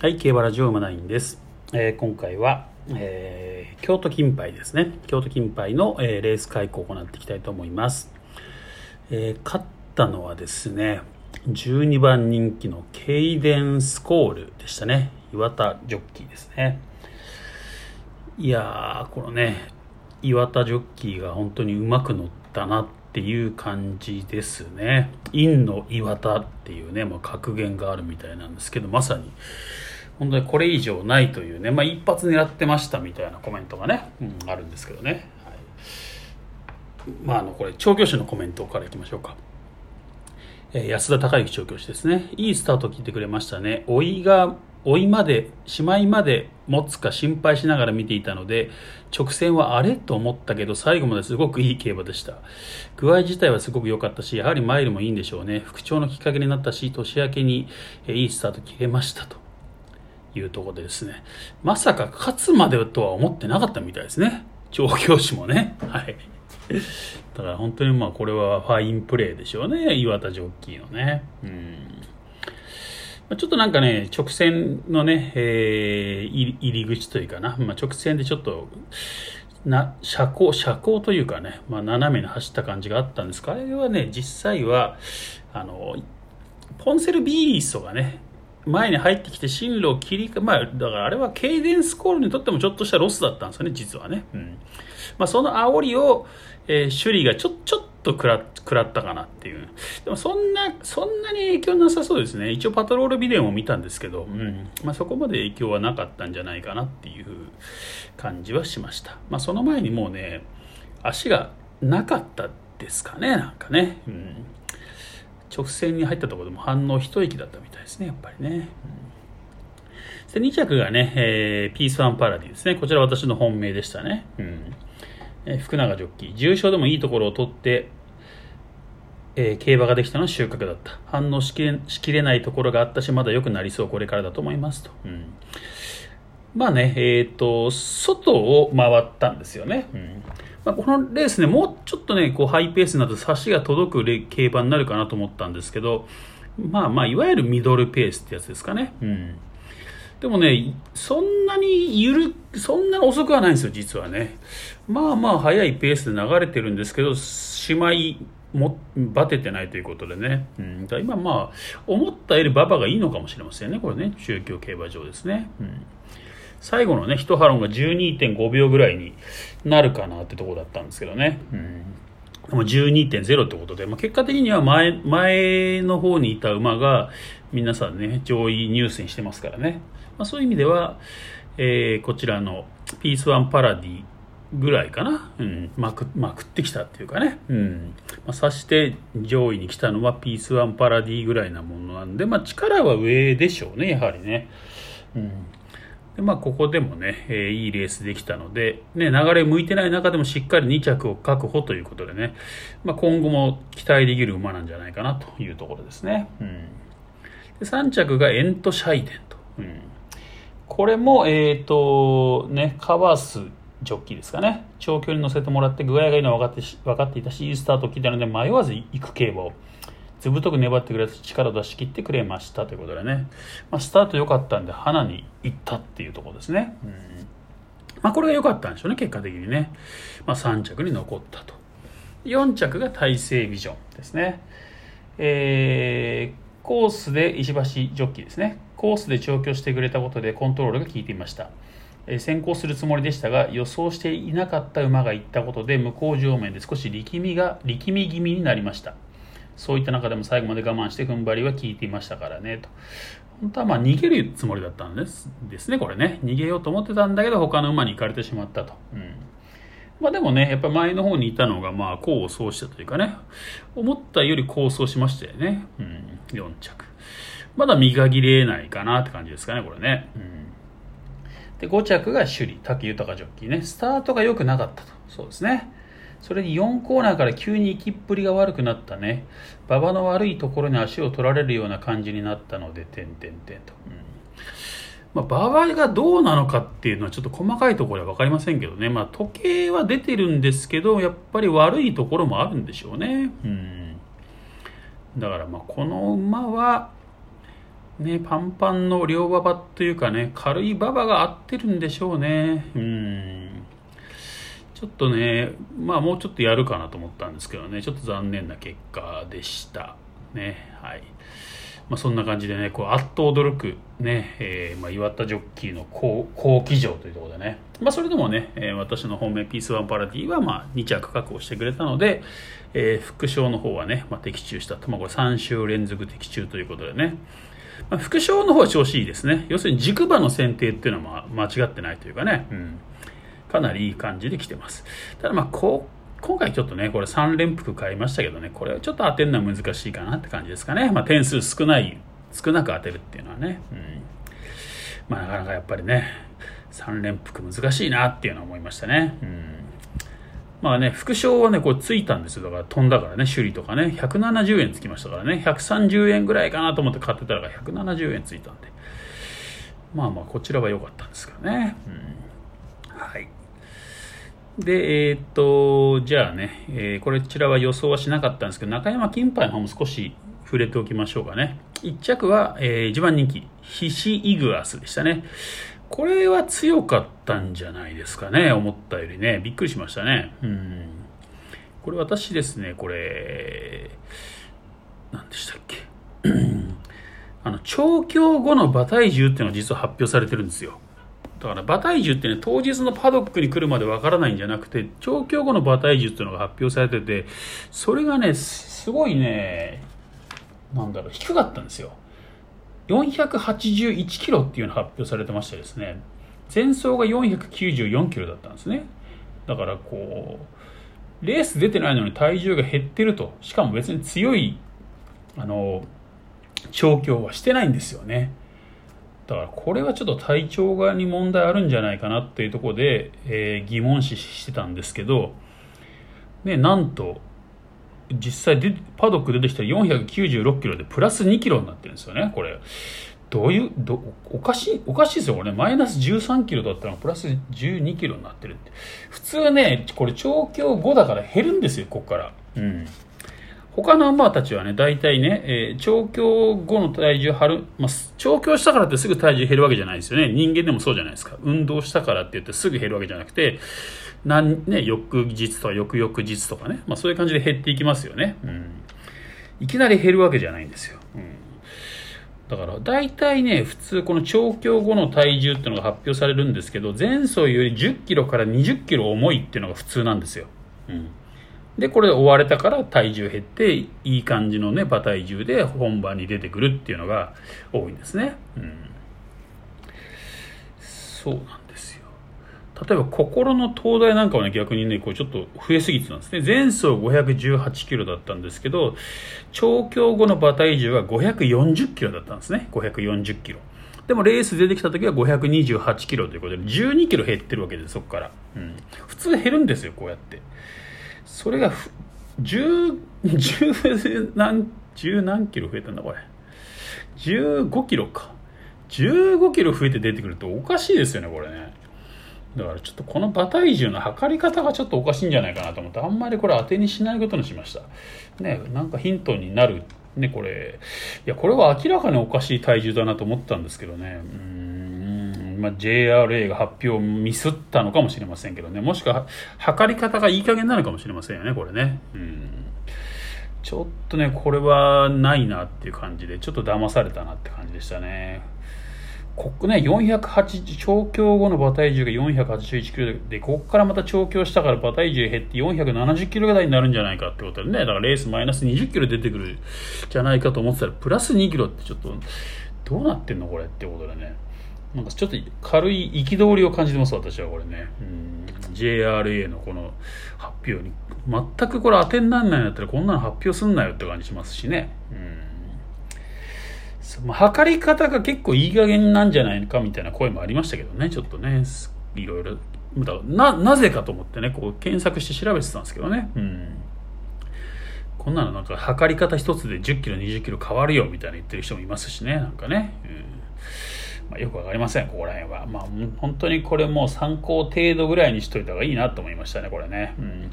はい、競馬ラジオ馬ナインです。えー今回は、えー京都金杯ですね。京都金杯の、えーレース開講を行っていきたいと思います。え勝ったのはですね、12番人気のケイデンスコールでしたね。岩田ジョッキーですね。いやー、このね、岩田ジョッキーが本当にうまく乗ったなっていう感じですね。陰の岩田っていうね、まあ、格言があるみたいなんですけど、まさに、本当にこれ以上ないというね、まあ、一発狙ってましたみたいなコメントがね、うん、あるんですけどね。はい、まあ、あの、これ、調教師のコメントからいきましょうか。えー安田孝之調教師ですね。いいスタートを切ってくれましたね。老いが、老いまで、しまいまで持つか心配しながら見ていたので、直線はあれと思ったけど、最後まですごくいい競馬でした。具合自体はすごく良かったし、やはりマイルもいいんでしょうね。復調のきっかけになったし、年明けに、いいスタート切れましたと。いうところでですね、まさか勝つまでとは思ってなかったみたいですね。調教師もね。はい。だから本当にまあこれはファインプレーでしょうね。岩田ジョッキーのね。うん。ちょっとなんかね、直線のね、えー入り口というかな、まあ、直線でちょっと、な、車高、車高というかね、まあ、斜めに走った感じがあったんですが、あれはね、実際は、あの、ポンセルビーストがね、前に入ってきて進路を切り替え、まあ、だからあれはケイデンスコールにとってもちょっとしたロスだったんですよね、実はね。うん。まあ、その煽りを、えー、首里がちょ、ちょっと食ら食らったかなっていう。でもそんな、そんなに影響なさそうですね。一応パトロールビデオも見たんですけど、うん。まあ、そこまで影響はなかったんじゃないかなっていう感じはしました。まあ、その前にもうね、足がなかったですかね、なんかね。うん。直線に入ったところでも反応一息だったみたいですね、やっぱりね。うん、で2着がね、えーピースワンパラディですね。こちら私の本命でしたね。うんえー福永ジョッキー。重賞でもいいところを取って、えー競馬ができたのは収穫だった。反応しきれしきれないところがあったし、まだ良くなりそう、これからだと思いますと。うんまあね、えっ、と、外を回ったんですよね。うんまあ、このレースね、もうちょっとね、こうハイペースになると差しが届く競馬になるかなと思ったんですけど、まあまあ、いわゆるミドルペースってやつですかね。うん。でもね、そんなにゆる、そんなに遅くはないんですよ、実はね。まあまあ、速いペースで流れてるんですけど、しまい、も、バテてないということでね。うん。だ今まあ、思ったより馬場がいいのかもしれませんね、これね。中京競馬場ですね。うん。最後のね、一ハロンが12.5秒ぐらいになるかなってところだったんですけどね。うん。でも12.0ってことで、まあ、結果的には前、前の方にいた馬が皆さんね、上位入選してますからね。まあ、そういう意味では、えーこちらのピースワンパラディぐらいかな。うん。まく、まくってきたっていうかね。うん。まあ、さして上位に来たのはピースワンパラディぐらいなものなんで、まあ、力は上でしょうね、やはりね。うん。でまあ、ここでもね、えーいいレースできたので、ね、流れ向いてない中でもしっかり2着を確保ということでね、まあ、今後も期待できる馬なんじゃないかなというところですね。うん、で3着がエント・シャイデンと。うん、これも、えっ、と、ね、カバースジョッキーですかね。長距離に乗せてもらって具合がいいのは分かって分かっていたし、いいスタートを切ったので迷わず行く競馬を。ずぶとく粘ってくれて力を出し切ってくれましたということでね、まあ、スタート良かったんで花に行ったっていうところですね、うん。まあ、これが良かったんでしょうね結果的にね、まあ、3着に残ったと。4着が大成ビジョンですね。えーコースで石橋ジョッキーですね。コースで調教してくれたことでコントロールが効いていました。え先行するつもりでしたが予想していなかった馬が行ったことで向こう上面で少し力みが力み気味になりました。そういった中でも最後まで我慢して踏ん張りは効いていましたからねと。本当はまあ逃げるつもりだったんですですね、これね。逃げようと思ってたんだけど他の馬に行かれてしまったと。うん。まあでもね、やっぱ前の方にいたのがまあ功を奏したというかね、思ったより功を奏しましたよね。うん。4着。まだ磨きれないかなって感じですかね、これね。うん。で、5着が首里、武豊ジョッキーね。スタートが良くなかったと。そうですね。それに4コーナーから急に行きっぷりが悪くなったね。馬場の悪いところに足を取られるような感じになったので、点々点と。うんまあ、馬場がどうなのかっていうのはちょっと細かいところは分かりませんけどね。まあ、時計は出てるんですけど、やっぱり悪いところもあるんでしょうね。うん。だからま、この馬は、ね、パンパンの両馬場というかね、軽い馬場が合ってるんでしょうね。うん。ちょっとね、まあもうちょっとやるかなと思ったんですけどね、ちょっと残念な結果でした。ね、はい。まあ、そんな感じでね、こう、あっと驚く、ね、えー、まあ、岩田ジョッキーの好騎乗というところでね、まあ、それでもね、えー、私の本命ピースワンパラディは、まあ、2着確保してくれたので、えー、副賞の方はね、まあ、的中したと。まあ、これ3週連続的中ということでね、まあ、副賞の方は調子いいですね。要するに軸馬の選定っていうのはまあ間違ってないというかね、うん、かなりいい感じで来てます。ただまあ、こう、今回ちょっとね、これ3連複買いましたけどね、これはちょっと当てるのは難しいかなって感じですかね。まあ点数少ない、少なく当てるっていうのはね。うん。まあなかなかやっぱりね、3連複難しいなっていうのは思いましたね。うん。まあね、副賞はね、これついたんですよ。だから飛んだからね、首里とかね、170円つきましたからね、130円ぐらいかなと思って買ってたら170円ついたんで。まあまあ、こちらは良かったんですけどね。うん。はい。で、えー、っと、じゃあね、えー、こちらは予想はしなかったんですけど、中山金杯の方も少し触れておきましょうかね。1着は、えー、一番人気、ヒシイグアスでしたね。これは強かったんじゃないですかね、思ったよりね。びっくりしましたね。うん。これ私ですね、これ、何でしたっけ。あの、調教後の馬体重っていうのが実は発表されてるんですよ。だから馬体重ってね当日のパドックに来るまでわからないんじゃなくて調教後の馬体重っていうのが発表されててそれがねすごいねなんだろう低かったんですよ。481キロっていうの発表されてましてですね前走が494キロだったんですね。だからこうレース出てないのに体重が減ってるとしかも別に強いあの調教はしてないんですよね。だからこれはちょっと体調側に問題あるんじゃないかなっていうところで、えー、疑問視してたんですけど、ね、なんと実際でパドック出てきたら496キロでプラス2キロになってるんですよねこれ。どういうどおかしいおかしいですよこれね。マイナス13キロだったらプラス12キロになってるって。普通ねこれ調教5だから減るんですよここから。うん。他のアンバーたちはね、大体ね、えー、調教後の体重張る、まあ、調教したからってすぐ体重減るわけじゃないですよね。人間でもそうじゃないですか。運動したからって言ってすぐ減るわけじゃなくて、なんね、翌日とか翌々日とかね、まあそういう感じで減っていきますよね。うん。いきなり減るわけじゃないんですよ。うん。だから大体ね、普通この調教後の体重っていうのが発表されるんですけど、前走より10キロから20キロ重いっていうのが普通なんですよ。うん。で、これで追われたから体重減って、いい感じのね、馬体重で本番に出てくるっていうのが多いんですね。うん。そうなんですよ。例えば、心の東大なんかはね、逆にね、こうちょっと増えすぎてたんですね。前走518キロだったんですけど、調教後の馬体重は540キロだったんですね。540キロ。でもレース出てきた時は528キロということで、12キロ減ってるわけです、そこから。うん。普通減るんですよ、こうやって。それが10、10何、10何キロ増えたんだ、これ。15キロか。15キロ増えて出てくるとおかしいですよね、これね。だからちょっとこの馬体重の測り方がちょっとおかしいんじゃないかなと思って、あんまりこれ当てにしないことにしました。ね、なんかヒントになる。ね、これ。いや、これは明らかにおかしい体重だなと思ったんですけどね。うんまあ、JRA が発表をミスったのかもしれませんけどね、もしくは測り方がいい加減なのかもしれませんよね、これね。うん。ちょっとね、これはないなっていう感じで、ちょっと騙されたなって感じでしたね。ここね、480、調教後の馬体重が481キロで、ここからまた調教したから馬体重減って470キロぐらいになるんじゃないかってことでね、だからレースマイナス20キロ出てくるじゃないかと思ってたら、プラス2キロってちょっと、どうなってんのこれってことでね。なんかちょっと軽い憤りを感じてます私はこれね、うん、JRA のこの発表に。全くこれ当てにならないんだったらこんなの発表すんなよって感じしますしね、うん。まあ、測り方が結構いい加減なんじゃないかみたいな声もありましたけどね。ちょっとねいろいろ。ななぜかと思ってねこう検索して調べてたんですけどね、うん、こんなのなんか測り方一つで1 0キロ2 0キロ変わるよみたいな言ってる人もいますしね。なんかね、うんまあ、よくわかりません、ここら辺は。まあ、本当にこれも参考程度ぐらいにしといた方がいいなと思いましたね、これね。うん、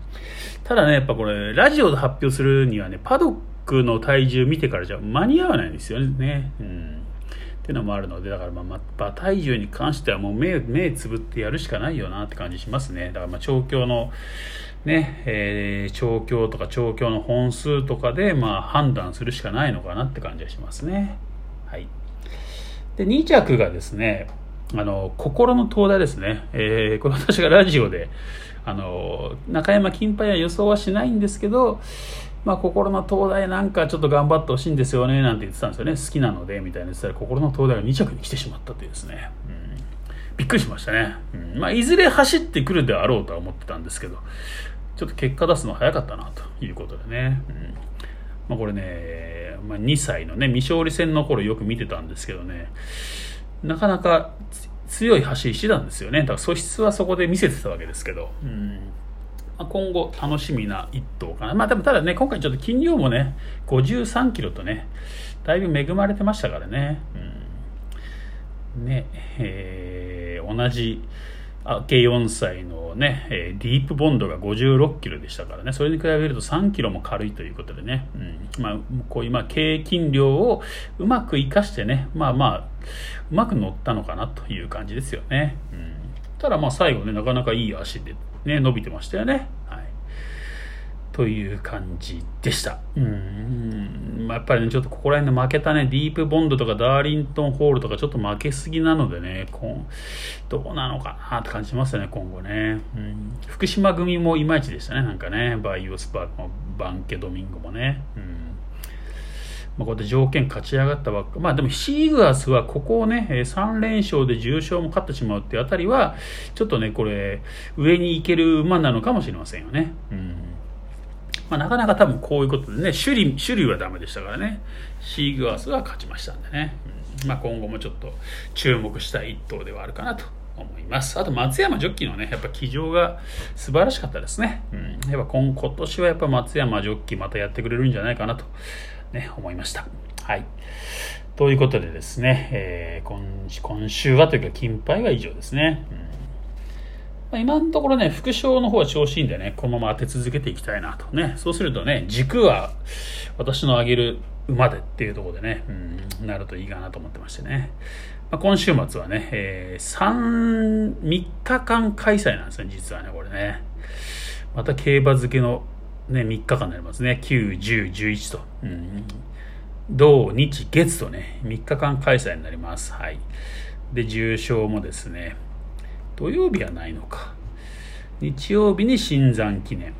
ただね、やっぱこれ、ラジオで発表するにはね、パドックの体重見てからじゃ間に合わないんですよね。うんっていうのもあるのでだからまあ馬体重に関してはもう目目つぶってやるしかないよなって感じしますねだからまあ調教のねえー、調教とか調教の本数とかでまあ判断するしかないのかなって感じがしますねはいで2着がですねあの心の灯台ですね、えー、これ私がラジオであの中山金杯は予想はしないんですけどまあ、心の東大なんかちょっと頑張ってほしいんですよねなんて言ってたんですよね。好きなのでみたいな言ってたら心の東大が2着に来てしまったというですね、うん、びっくりしましたね、うん。まあ、いずれ走ってくるであろうとは思ってたんですけどちょっと結果出すの早かったなということでね、うん。まあ、これね、まあ、2歳のね未勝利戦の頃よく見てたんですけどね。なかなか強い走りしてたんですよね。だから素質はそこで見せてたわけですけど、うん。ま今後楽しみな一頭かな。まあでもただね、今回ちょっと金量もね、53キロとね、だいぶ恵まれてましたからね。うん、ね、えー、同じ、明け4歳のね、え、ディープボンドが56キロでしたからね、それに比べると3キロも軽いということでね、うん、まあ、こういう、まあ、経筋量をうまく活かしてね、まあまあ、うまく乗ったのかなという感じですよね。うん、ただまあ最後ね、なかなかいい足でね、伸びてましたよね。はい。という感じでした。うん。まあ、やっぱりね、ちょっとここら辺で負けたね、ディープボンドとかダーリントンホールとかちょっと負けすぎなのでね、今どうなのかなって感じしますよね、今後ね。うん。福島組もいまいちでしたね、なんかね。バイオスパークもバンケドミンゴもね。うん。まあ、こうやって条件勝ち上がったばっか。まあでもシーグアスはここをね、3連勝で重賞も勝ってしまうっていうあたりは、ちょっとね、これ、上に行ける馬なのかもしれませんよね。うん。まあなかなか多分こういうことでね、種類、種類はダメでしたからね、シーグアスが勝ちましたんでね。うん、まあ今後もちょっと注目したい一頭ではあるかなと思います。あと松山ジョッキーのね、やっぱ騎乗が素晴らしかったですね。うん。やっぱ今今年はやっぱ松山ジョッキーまたやってくれるんじゃないかなとね、思いました。はい。ということでですね、えー、今今週はというか、金杯は以上ですね。うんまあ、今のところね、副賞の方は調子いいんでね、このまま当て続けていきたいなとね。そうするとね、軸は私の上げる馬でっていうところでね、うん、なるといいかなと思ってましてね。まあ、今週末はね、えー、3、日間開催なんですね、実はね、これね。また競馬漬けのね、3日間になりますね。9、10、11と。うん、土、日、月とね、3日間開催になります。はい。で、重賞もですね、土曜日はないのか。日曜日に新山記念。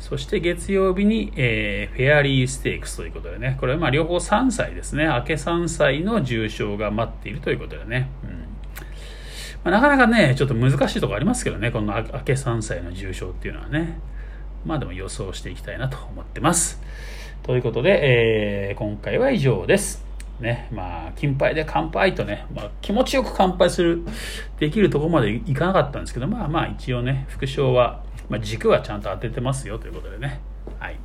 そして月曜日に、えー、フェアリーステークスということでね、これはまあ両方3歳ですね。明け3歳の重賞が待っているということでね。うんまあ、なかなかね、ちょっと難しいところありますけどね、この明け3歳の重賞っていうのはね。まあでも予想していきたいなと思ってます。ということで、えー、今回は以上です。ね、まあ、金杯で乾杯とね、まあ、気持ちよく乾杯する、できるとこまでいかなかったんですけど、まあまあ一応ね、副賞は、まあ、軸はちゃんと当ててますよということでね、はい。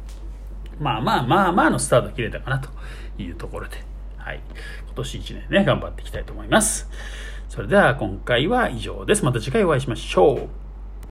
まあまあまあまあのスタート切れたかなというところで、はい。今年1年ね、頑張っていきたいと思います。それでは今回は以上です。また次回お会いしましょう。